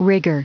rigor